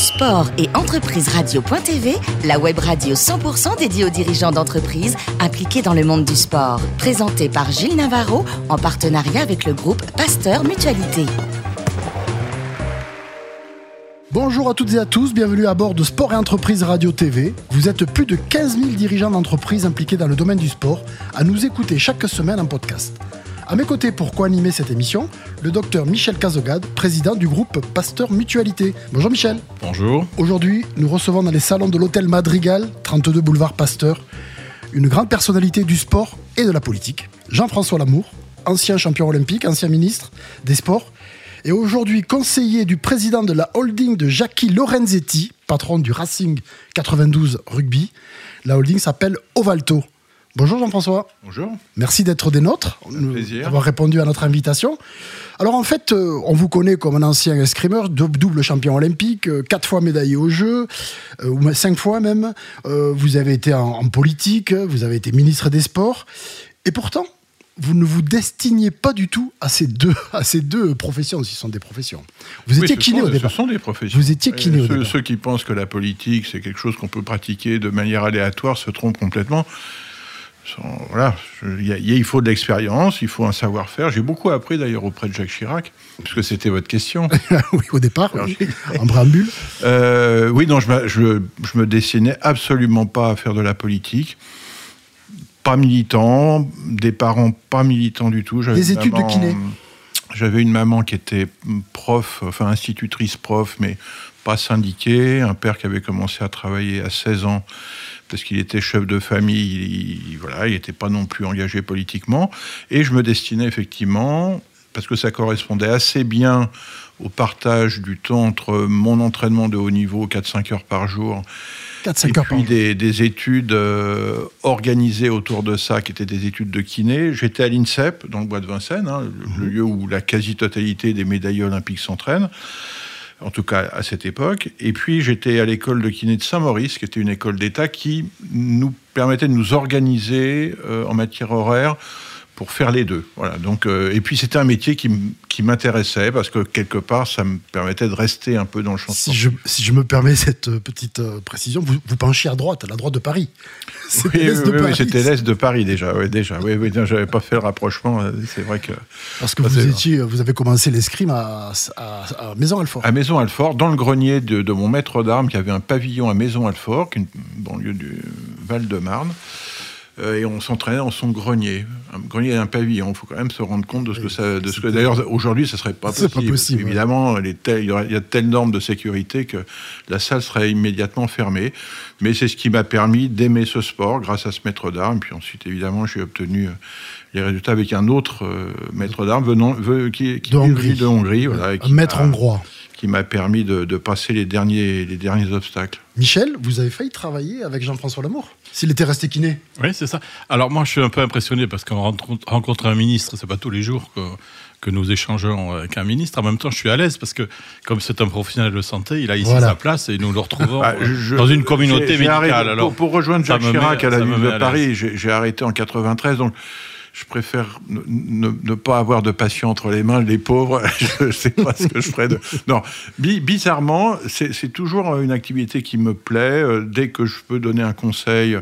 Sport et entreprise radio.tv, la web radio 100% dédiée aux dirigeants d'entreprises impliqués dans le monde du sport. Présentée par Gilles Navarro en partenariat avec le groupe Pasteur Mutualité. Bonjour à toutes et à tous, bienvenue à bord de Sport et Entreprise Radio TV. Vous êtes plus de 15 000 dirigeants d'entreprises impliqués dans le domaine du sport à nous écouter chaque semaine en podcast. À mes côtés pour co-animer cette émission, le docteur Michel Cazogade, président du groupe Pasteur Mutualité. Bonjour Michel. Bonjour. Aujourd'hui, nous recevons dans les salons de l'hôtel Madrigal, 32 boulevard Pasteur, une grande personnalité du sport et de la politique, Jean-François Lamour, ancien champion olympique, ancien ministre des Sports et aujourd'hui conseiller du président de la holding de Jackie Lorenzetti, patron du Racing 92 Rugby. La holding s'appelle Ovalto. Bonjour Jean-François. Bonjour. Merci d'être des nôtres, d'avoir répondu à notre invitation. Alors en fait, euh, on vous connaît comme un ancien escrimeur, double champion olympique, euh, quatre fois médaillé aux Jeux, euh, ou cinq fois même. vous avez été en politique, vous avez été ministre des Sports. Et pourtant, vous ne vous destiniez pas du tout à ces deux, à ces deux professions, si ce sont des professions. Vous étiez kiné au départ. Ce sont des professions. Vous étiez kiné au ceux, Ceux qui pensent que la politique, c'est quelque chose qu'on peut pratiquer de manière aléatoire se trompent complètement. Voilà, il faut de l'expérience, il faut un savoir-faire. J'ai beaucoup appris d'ailleurs auprès de Jacques Chirac, puisque c'était votre question. oui, au départ, en préambule. Euh, oui, non, je, je, je me dessinais absolument pas à faire de la politique pas militant, des parents pas militants du tout. Des études de kiné J'avais une maman qui était prof, enfin institutrice prof, mais pas syndiquée. Un père qui avait commencé à travailler à 16 ans parce qu'il était chef de famille, il, voilà, il n'était pas non plus engagé politiquement. Et je me destinais effectivement, parce que ça correspondait assez bien au partage du temps entre mon entraînement de haut niveau, 4-5 heures par jour, et puis des, études euh, organisées autour de ça, qui étaient des études de kiné. J'étais à l'INSEP, dans le bois de Vincennes, hein, le mhm. lieu où la quasi-totalité des médaillés olympiques s'entraînent en tout cas à cette époque. Et puis j'étais à l'école de kiné de Saint-Maurice, qui était une école d'État qui nous permettait de nous organiser euh, en matière horaire pour faire les deux. Voilà. Donc, euh, et puis c'était un métier qui, m'intéressait parce que quelque part, ça me permettait de rester un peu dans le champ. Si je, si je me permets cette euh, petite euh, précision, vous, vous penchiez à droite, à la droite de Paris. C'était l'est de Paris. c'était l'est de Paris déjà. Oui, déjà. Oui, oui, j'avais pas fait le rapprochement. C'est vrai que. Parce que vous étiez, vous avez commencé l'escrime à, à, Maison-Alfort. À Maison-Alfort, dans le grenier de, de mon maître d'armes, qui avait un pavillon à Maison-Alfort, qui est une banlieue du Val-de-Marne. Euh, et on s'entraînait dans son grenier. Un grenier et un pavillon. Il faut quand même se rendre compte de ce que ça. De ce que, d'ailleurs, aujourd'hui, ça serait pas possible. Pas possible Évidemment, il, y a telles normes de sécurité que la salle serait immédiatement fermée. Mais c'est ce qui m'a permis d'aimer ce sport grâce à ce maître d'armes. Puis ensuite, évidemment, j'ai obtenu euh, les résultats avec un autre euh, maître d'armes venant qui, qui de Hongrie. De Hongrie un maître hongrois qui m'a permis de, passer les derniers, les derniers obstacles. Michel, vous avez failli travailler avec Jean-François Lamour s'il était resté kiné. Oui, c'est ça. Alors moi, je suis un peu impressionné parce qu'on rencontre un ministre, c'est pas tous les jours que, que nous échangeons avec un ministre. En même temps, je suis à l'aise parce que, comme c'est un professionnel de santé, il a ici sa place et nous le retrouvons bah, dans une communauté médicale. Alors, pour, rejoindre Jacques Chirac à la ville de Paris, j'ai arrêté en 93, donc je préfère ne, pas avoir de patients entre les mains, les pauvres, je ne sais pas ce que je ferais de... Non, bizarrement, c'est toujours une activité qui me plaît. Euh, dès que je peux donner un conseil,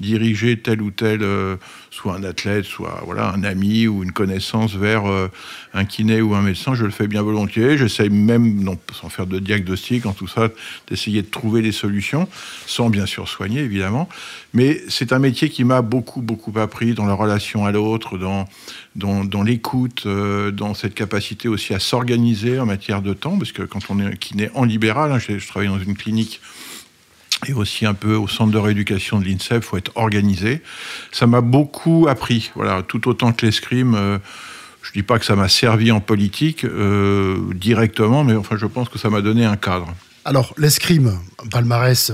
diriger tel ou tel, euh, soit un athlète, soit voilà un ami ou une connaissance vers euh, un kiné ou un médecin, je le fais bien volontiers. J'essaye même, sans faire de diagnostic, en tout ça, d'essayer de trouver des solutions, sans bien sûr soigner, évidemment. Mais c'est un métier qui m'a beaucoup, beaucoup appris dans la relation à l'autre, dans, l'écoute, euh, dans cette capacité aussi à s'organiser en matière de temps, parce que quand on est kiné en libéral, hein, je, travaille dans une clinique et aussi un peu au centre de rééducation de l'INSEP, il faut être organisé. Ça m'a beaucoup appris, voilà, tout autant que l'escrime. Euh, je ne dis pas que ça m'a servi en politique euh, directement, mais enfin, je pense que ça m'a donné un cadre. Alors, l'escrime, palmarès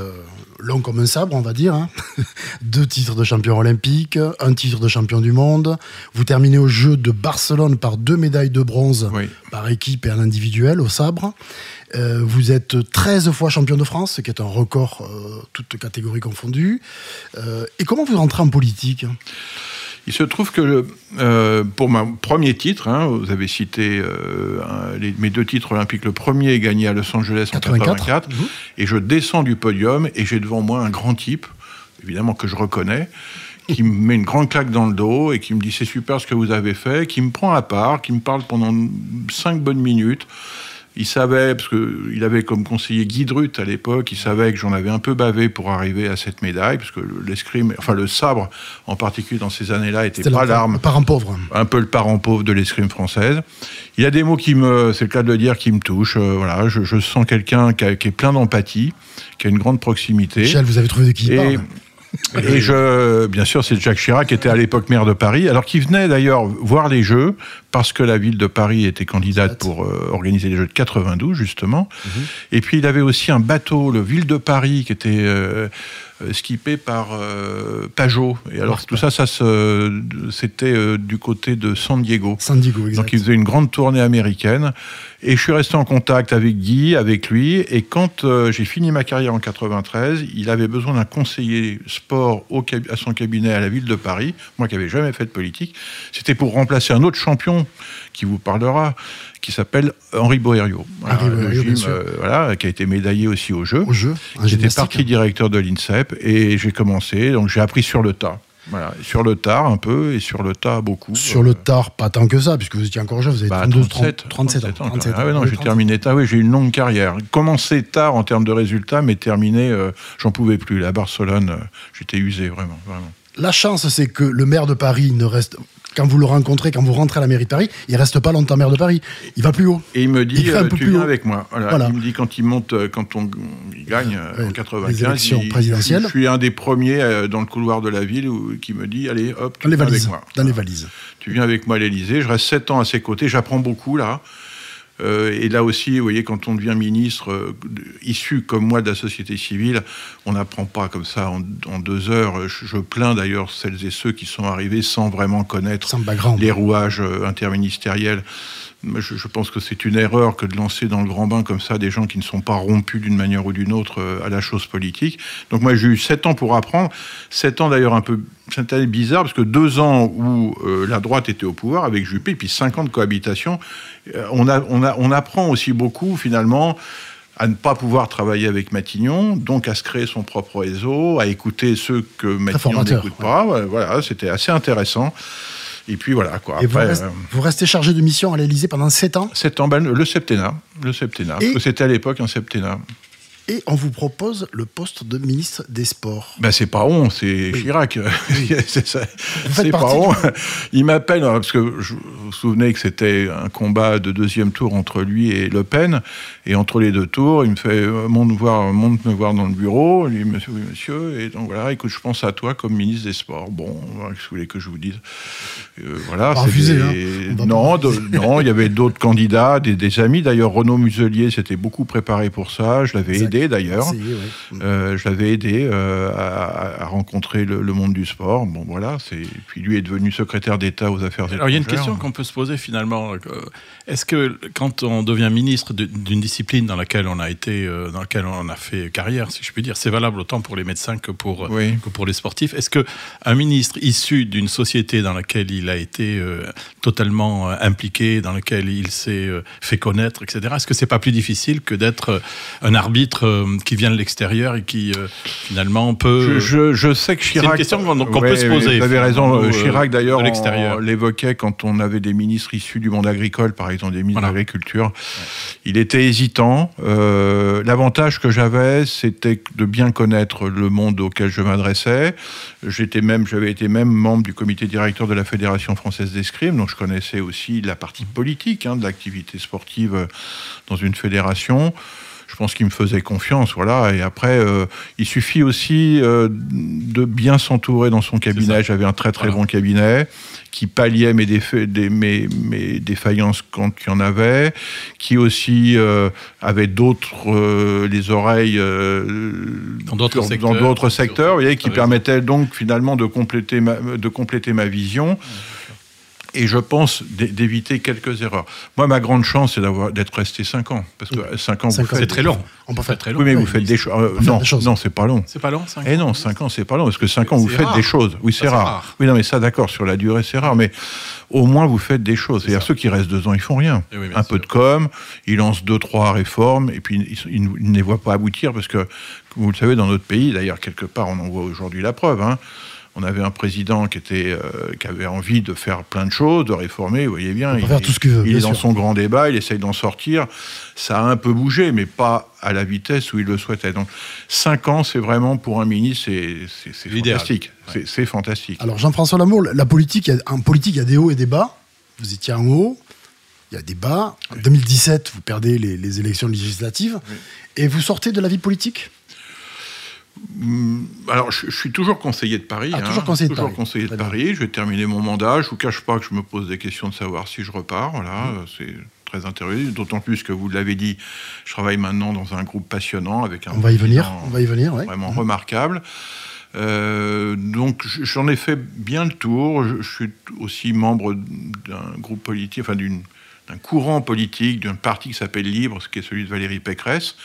long comme un sabre, on va dire. Hein. Deux titres de champion olympique, un titre de champion du monde. Vous terminez au jeu de Barcelone par deux médailles de bronze par équipe et en individuel au sabre. Euh, vous êtes 13 fois champion de France, ce qui est un record, euh, toutes catégories confondues. et comment vous rentrez en politique Il se trouve que euh, pour mon premier titre, hein, vous avez cité euh, mes deux titres olympiques. Le premier est gagné à Los Angeles en 84, mhm. et je descends du podium et j'ai devant moi un grand type, évidemment que je reconnais, qui me met une grande claque dans le dos et qui me dit c'est super ce que vous avez fait, qui me prend à part, qui me parle pendant cinq bonnes minutes. Il savait, parce qu'il avait comme conseiller Guy Drut à l'époque, il savait que j'en avais un peu bavé pour arriver à cette médaille, parce que l'escrime, enfin le sabre en particulier dans ces années-là, était pas l'arme. Le parent pauvre. Un peu le parent pauvre de l'escrime française. Il y a des mots qui me, c'est le cas de le dire, qui me touchent. Euh, voilà, je, sens quelqu'un qui, qui, est plein d'empathie, qui a une grande proximité. Michel, vous avez trouvé de qui il parle? et je, bien sûr, c'est Jacques Chirac qui était à l'époque maire de Paris, alors qu'il venait d'ailleurs voir les Jeux parce que la ville de Paris était candidate pour euh, organiser les Jeux de 92 justement. Mhm. Et puis il avait aussi un bateau, le Ville de Paris, qui était euh, euh, skippé par euh, Pajot. Et alors tout ça, ça c'était du côté de San Diego. San Diego, exact. Donc il faisait une grande tournée américaine. Et je suis resté en contact avec Guy, avec lui. Et quand j'ai fini ma carrière en 93, il avait besoin d'un conseiller sport au, à son cabinet à la ville de Paris. Moi qui n'avais jamais fait de politique, c'était pour remplacer un autre champion qui vous parlera, qui s'appelle Henri Boerio. Euh, voilà, qui a été médaillé aussi au jeu. J'étais parti directeur de l'INSEP et j'ai commencé, donc j'ai appris sur le tas. Voilà, sur le tard un peu et sur le tas beaucoup. Sur le tard, pas tant que ça, puisque vous étiez encore jeune, vous avez 37, 37, ans. ah ouais, non, j'ai terminé tard, oui, j'ai eu une longue carrière. Commencé tard en termes de résultats, mais terminé, euh, j'en pouvais plus. À Barcelone, euh, j'étais usé, vraiment, vraiment. La chance, c'est que le maire de Paris ne reste quand vous le rencontrez, quand vous rentrez à la mairie de Paris, il reste pas longtemps maire de Paris. Il va plus haut. Et il me dit, il euh, tu viens avec moi. Voilà. Il me dit quand il monte, euh, quand on il gagne euh, en 95, élections présidentielles. Je, suis un des premiers dans le couloir de la ville qui me dit, allez, hop, tu dans viens les valises, avec moi. Dans les valises. Tu viens avec moi à l'Élysée. Je reste sept ans à ses côtés. J'apprends beaucoup là. Euh, et là aussi, vous voyez, quand on devient ministre euh, issu comme moi de la société civile, on n'apprend pas comme ça en, deux heures. Je, plains d'ailleurs celles et ceux qui sont arrivés sans vraiment connaître les rouages euh, interministériels. Je, je, pense que c'est une erreur que de lancer dans le grand bain comme ça des gens qui ne sont pas rompus d'une manière ou d'une autre à la chose politique. Donc moi j'ai eu sept ans pour apprendre, sept ans d'ailleurs un peu c'était bizarre parce que deux ans où la droite était au pouvoir avec Juppé, puis cinq ans de cohabitation, euh, on, a, on, a, on apprend aussi beaucoup finalement à ne pas pouvoir travailler avec Matignon, donc à se créer son propre réseau, à écouter ceux que Matignon n'écoute pas. Voilà, c'était assez intéressant. Et puis voilà quoi. Et euh, vous, restez, chargé de mission à l'Élysée pendant 7 ans? 7 ans, ben, le septennat. Le septennat. C'était à l'époque un septennat et on vous propose le poste de ministre des Sports. Ben c'est pas on, c'est Chirac. c'est pas on. Il m'appelle, hein, parce que je, vous vous souvenez que c'était un combat de deuxième tour entre lui et Le Pen, et entre les deux tours, il me fait euh, monte, voir, monte me voir dans le bureau, il dit monsieur, oui monsieur, et donc voilà, écoute, je pense à toi comme ministre des Sports. Bon, qu'est-ce que vous voulez que je vous dise? Euh, Voilà. Refusé, hein. Non, non, il y avait d'autres candidats, des, des amis. D'ailleurs, Renaud Muselier s'était beaucoup préparé pour ça, je l'avais aidé d'ailleurs. Euh, je l'avais aidé euh, à, rencontrer le, monde du sport. Bon voilà, puis lui est devenu secrétaire d'État aux affaires étrangères. Alors il y a une question qu'on peut se poser finalement. Euh, est-ce que quand on devient ministre d'une discipline dans laquelle on a été, dans laquelle on a fait carrière, si je puis dire, c'est valable autant pour les médecins que pour que pour les sportifs. Est-ce que un ministre issu d'une société dans laquelle il a été totalement impliqué, dans laquelle il s'est fait connaître, etc. Est-ce que c'est pas plus difficile que d'être un arbitre euh, qui vient de l'extérieur et qui euh, finalement peut. Je, je, sais que Chirac. C'est une question qu'on peut se poser. Vous avez raison. Euh, Chirac d'ailleurs, l'évoquait quand on avait des ministres issus du monde agricole, par exemple des ministres de l'agriculture. Il était hésitant. L'avantage que j'avais, c'était de bien connaître le monde auquel je m'adressais. J'étais même, j'avais été même membre du comité directeur de la Fédération française d'escrime, donc je connaissais aussi la partie politique hein, de l'activité sportive dans une fédération je pense qu'il me faisait confiance, voilà. Et après, euh, il suffit aussi euh, de bien s'entourer dans son cabinet. J'avais un très très bon cabinet qui palliait mes, mes, mes, défaillances quand il y en avait, qui aussi euh, avait d'autres les oreilles dans d'autres secteurs, dans d'autres secteurs, vous voyez, qui permettaient donc finalement de compléter ma, de compléter ma vision. Et je pense d'éviter quelques erreurs. Moi, ma grande chance, c'est d'avoir d'être resté 5 ans. Parce que 5 ans, c'est très long. On peut faire très long. Oui, mais vous faites des, euh, non, choses. Non, c'est pas long. C'est pas long, 5 eh ans. Eh non, 5 ans, c'est pas long. Parce que 5 ans, vous faites des choses. Oui, c'est rare. Oui, non, mais ça, d'accord, sur la durée, c'est rare. Mais au moins, vous faites des choses. C'est-à-dire, ceux qui restent 2 ans, ils font rien. Eh Un peu de com, ils lancent 2-3 réformes, et puis ils, ne les voient pas aboutir. Parce que, vous le savez, dans notre pays, d'ailleurs, quelque part, on en voit aujourd'hui la preuve. Hein, on avait un président qui, était, euh, qui avait envie de faire plein de choses, de réformer, vous voyez bien. Il, faire tout ce qu'il veut, il est dans son grand débat, il essaye d'en sortir. Ça a un peu bougé, mais pas à la vitesse où il le souhaitait. Donc, cinq ans, c'est vraiment pour un ministre, c'est fantastique. C'est fantastique. Alors, Jean-François Lamour, la politique, en politique, il y a des hauts et des bas. Vous étiez en haut, il y a des bas. En 2017, vous perdez les, élections législatives. Et vous sortez de la vie politique? Alors, je, suis toujours conseiller de Paris. Ah, toujours hein. conseiller de Paris. conseiller de Paris. Je vais terminer mon mandat. Je vous cache pas que je me pose des questions de savoir si je repars. Voilà, mmh. c'est très intéressant. D'autant plus que vous l'avez dit, je travaille maintenant dans un groupe passionnant avec un. On va y venir. On va y venir. Vraiment mmh. remarquable. Euh, donc j'en ai fait bien le tour. Je, je suis aussi membre d'un groupe politique, enfin d'un courant politique, d'un parti qui s'appelle Libre, ce qui est celui de Valérie Pécresse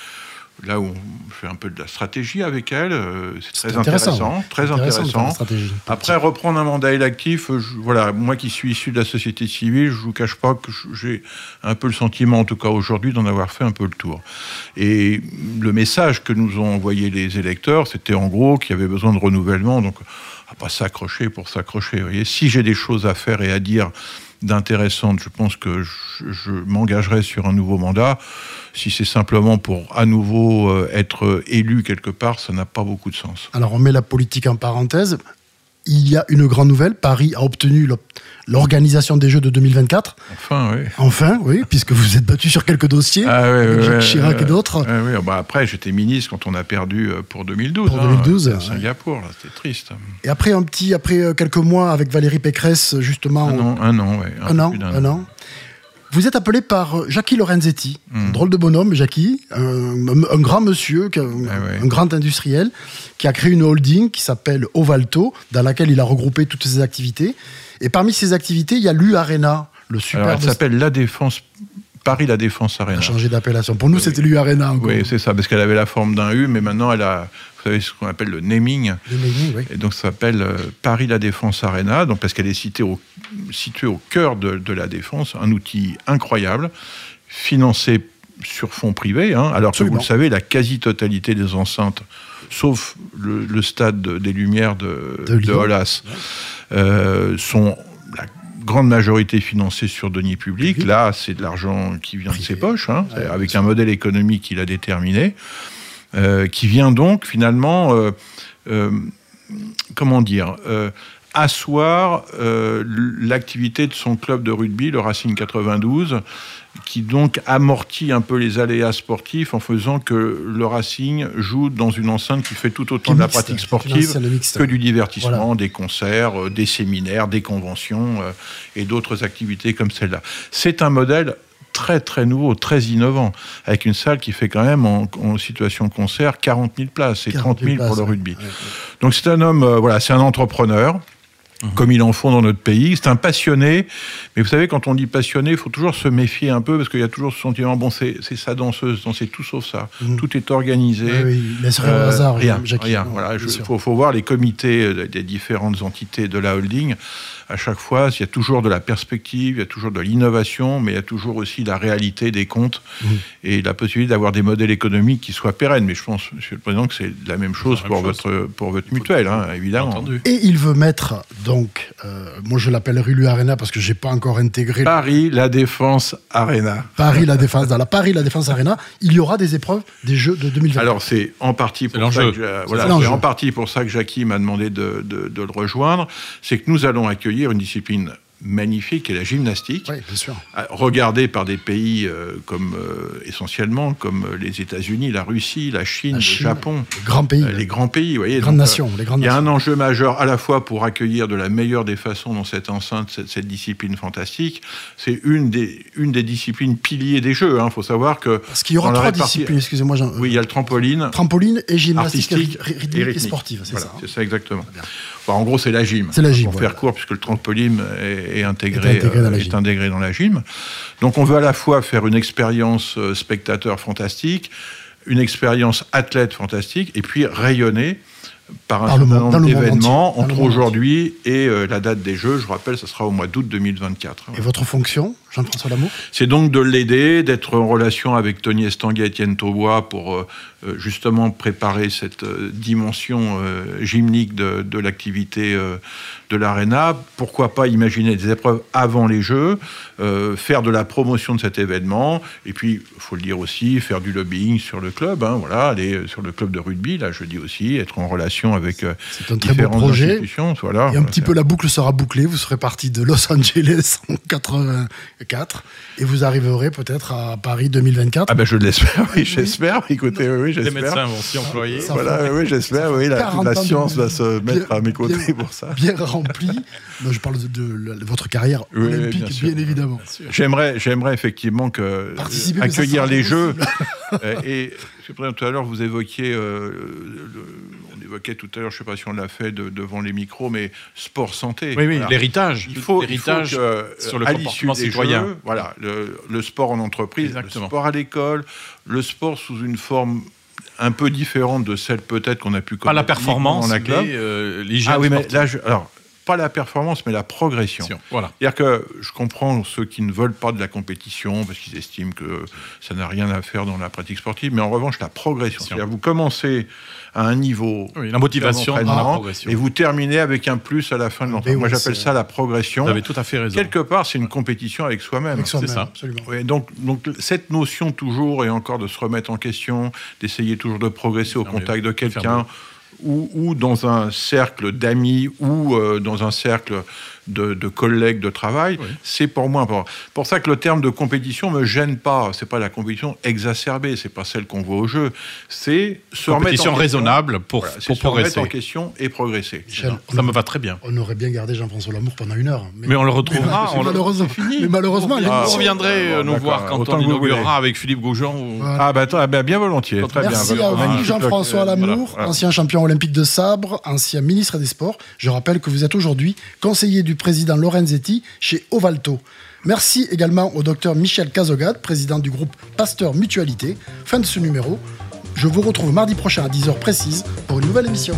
là où on fait un peu de la stratégie avec elle. Euh, c'est très intéressant, très intéressant. Après, reprendre un mandat électif, euh, voilà, moi qui suis issu de la société civile, je vous cache pas que j'ai un peu le sentiment, en tout cas aujourd'hui, d'en avoir fait un peu le tour. Et le message que nous ont envoyé les électeurs, c'était en gros qu'il y avait besoin de renouvellement, donc à pas s'accrocher pour s'accrocher. Si j'ai des choses à faire et à dire d'intéressante. Je pense que je, m'engagerai sur un nouveau mandat. Si c'est simplement pour à nouveau euh, être élu quelque part, ça n'a pas beaucoup de sens. Alors on met la politique en parenthèse il y a une grande nouvelle. Paris a obtenu l'organisation des Jeux de 2024. Enfin, oui. Enfin, oui, puisque vous êtes battu sur quelques dossiers, ah, oui, Jacques Chirac et d'autres. Oui, bah après, j'étais ministre quand on a perdu euh, pour 2012. Pour 2012. Hein, à Singapour, c'était triste. Et après, un petit, après euh, quelques mois avec Valérie Pécresse, justement. Un an, un an, Un, an, un an. Vous êtes appelé par euh, Jackie Lorenzetti, hmm. drôle de bonhomme, Jackie, un, grand monsieur, un, eh un, grand industriel, qui a créé une holding qui s'appelle Ovalto, dans laquelle il a regroupé toutes ses activités. Et parmi ses activités, il y a l'U Arena, le super. Alors, elle s'appelle La Défense Paris La Défense Arena. a changé d'appellation. Pour nous, c'était l'U Arena. Oui, c'est ça, parce qu'elle avait la forme d'un U, mais maintenant, elle a, vous savez, ce qu'on appelle le naming. Le naming, oui. Et donc, ça s'appelle euh, Paris La Défense Arena, donc parce qu'elle est située au, située au cœur de, la défense, un outil incroyable, financé sur fonds privés, hein, alors que vous le savez, la quasi-totalité des enceintes, sauf le, stade des Lumières de, de, Hollas, euh, sont grande majorité financée sur deniers publics. Là, c'est de l'argent qui vient de ses poches, hein, avec un modèle économique qu'il a déterminé. Euh, qui vient donc finalement, euh, euh, comment dire, asseoir l'activité de son club de rugby, le Racing 92, qui donc amortit un peu les aléas sportifs en faisant que le Racing joue dans une enceinte qui fait tout autant de la pratique sportive que du divertissement, des concerts, des séminaires, des conventions et d'autres activités comme celle-là. C'est un modèle très très nouveau, très innovant, avec une salle qui fait quand même en, situation concert 40 000 places et 30 000 pour le rugby. Donc c'est un homme, euh, voilà, c'est un entrepreneur. Mhm. Comme il en faut dans notre pays. C'est un passionné. Mais vous savez, quand on dit passionné, il faut toujours se méfier un peu parce qu'il y a toujours ce sentiment bon, c'est sa danseuse, c'est tout sauf ça. Mhm. Tout est organisé. Oui, oui. rien au hasard. Rien, rien. Voilà, il faut, faut, voir les comités euh, des différentes entités de la holding à chaque fois, il y a toujours de la perspective, il y a toujours de l'innovation, mais il y a toujours aussi la réalité des comptes mmh. et la possibilité d'avoir des modèles économiques qui soient pérennes. Mais je pense, Monsieur le Président, que c'est la même chose, pour, Votre, pour votre mutuelle, hein, évidemment. Et il veut mettre, donc, euh, moi je l'appelle Rulu Arena parce que je n'ai pas encore intégré. Paris La Défense Arena. Paris La Défense, dans la Paris La Défense Arena, il y aura des épreuves des Jeux de 2020. Alors c'est en partie pour ça que, voilà, en partie pour ça que Jackie m'a demandé de, de, de le rejoindre, c'est que nous allons accueillir une discipline magnifique est la gymnastique, oui, bien sûr. Euh, regardée par des pays euh, comme euh, essentiellement comme les États-Unis, la Russie, la Chine, le Japon, les grands pays, les grands pays, voyez, les grandes nations, les grandes Il y a un enjeu majeur à la fois pour accueillir de la meilleure des façons dans cette enceinte cette, discipline fantastique. C'est une des une des disciplines piliers des Jeux. Il hein. faut savoir que parce qu'il y aura trois disciplines. Excusez-moi. Oui, il y a le trampoline, trampoline et gymnastique rythmique et, sportive. C'est ça. Hein. C'est ça exactement. en gros, c'est la gym. C'est la gym. Pour faire court, puisque le trampoline est est, intégré, est intégré, dans la gym. Donc on veut à la fois faire une expérience spectateur fantastique, une expérience athlète fantastique, et puis rayonner par un certain nombre d'événements entre aujourd'hui et la date des Jeux. Je rappelle, ce sera au mois d'août 2024. Et votre fonction Jean-François Lamour? C'est donc de l'aider, d'être en relation avec Tony Estanguet et Étienne Taubois pour euh, euh, justement préparer cette euh, dimension gymnique de, de l'activité de l'ARENA. Pourquoi pas imaginer des épreuves avant les Jeux, faire de la promotion de cet événement, et puis, il faut le dire aussi, faire du lobbying sur le club, hein, voilà, aller sur le club de rugby, là je dis aussi, être en relation avec C'est un très beau projet. institutions. Voilà, et un petit peu la boucle sera bouclée, vous serez parti de Los Angeles en 80 et vous arriverez peut-être à Paris 2024. Ah ben je l'espère, oui, j'espère. Écoutez, oui, j'espère. Les médecins vont s'y employer. Voilà, oui, j'espère. Oui, la, la science va se mettre à mes côtés pour ça. Bien rempli. je parle de, votre carrière olympique, bien, évidemment. J'aimerais, j'aimerais effectivement que accueillir les Jeux. Euh, et tout à l'heure, vous évoquiez euh, le, évoquait tout à l'heure, je ne sais pas si on l'a fait devant les micros, mais sport santé. Oui, oui, l'héritage. Il faut, l'héritage sur le comportement citoyen. voilà, le, sport en entreprise, le sport à l'école, le sport sous une forme un peu différente de celle peut-être qu'on a pu connaître. Pas la performance, mais euh, l'hygiène. Ah oui, mais là, alors, pas la performance, mais la progression. Voilà. C'est-à-dire que je comprends ceux qui ne veulent pas de la compétition parce qu'ils estiment que ça n'a rien à faire dans la pratique sportive, mais en revanche, la progression. C'est-à-dire vous commencez à un niveau. la motivation, et vous terminez avec un plus à la fin de l'entraînement. Moi, j'appelle ça la progression. Vous avez tout à fait raison. Quelque part, c'est une compétition avec soi-même. c'est ça. Absolument. donc, donc, cette notion toujours et encore de se remettre en question, d'essayer toujours de progresser au contact de quelqu'un ou, dans un cercle d'amis ou euh, dans un cercle de, collègues de travail, c'est pour moi important. pour ça que le terme de compétition me gêne pas. C'est pas la compétition exacerbée, c'est pas celle qu'on voit au jeu. C'est se remettre en raisonnable pour, pour progresser. en question et progresser. ça me va très bien. On aurait bien gardé Jean-François Lamour pendant une heure. Mais, on le retrouvera. on malheureusement, fini. Mais malheureusement, vous reviendrez euh, nous voir quand on inaugurera avec Philippe Goujon. Ah bah, ah bah, bien volontiers. Très Merci à vous, Jean-François Lamour, ancien champion olympique de sabre, ancien ministre des Sports. Je rappelle que vous êtes aujourd'hui conseiller du président Lorenzetti chez Ovalto. Merci également au docteur Michel Cazogade, président du groupe Pasteur Mutualité. Fin de ce numéro. Je vous retrouve mardi prochain à 10h précise pour une nouvelle émission.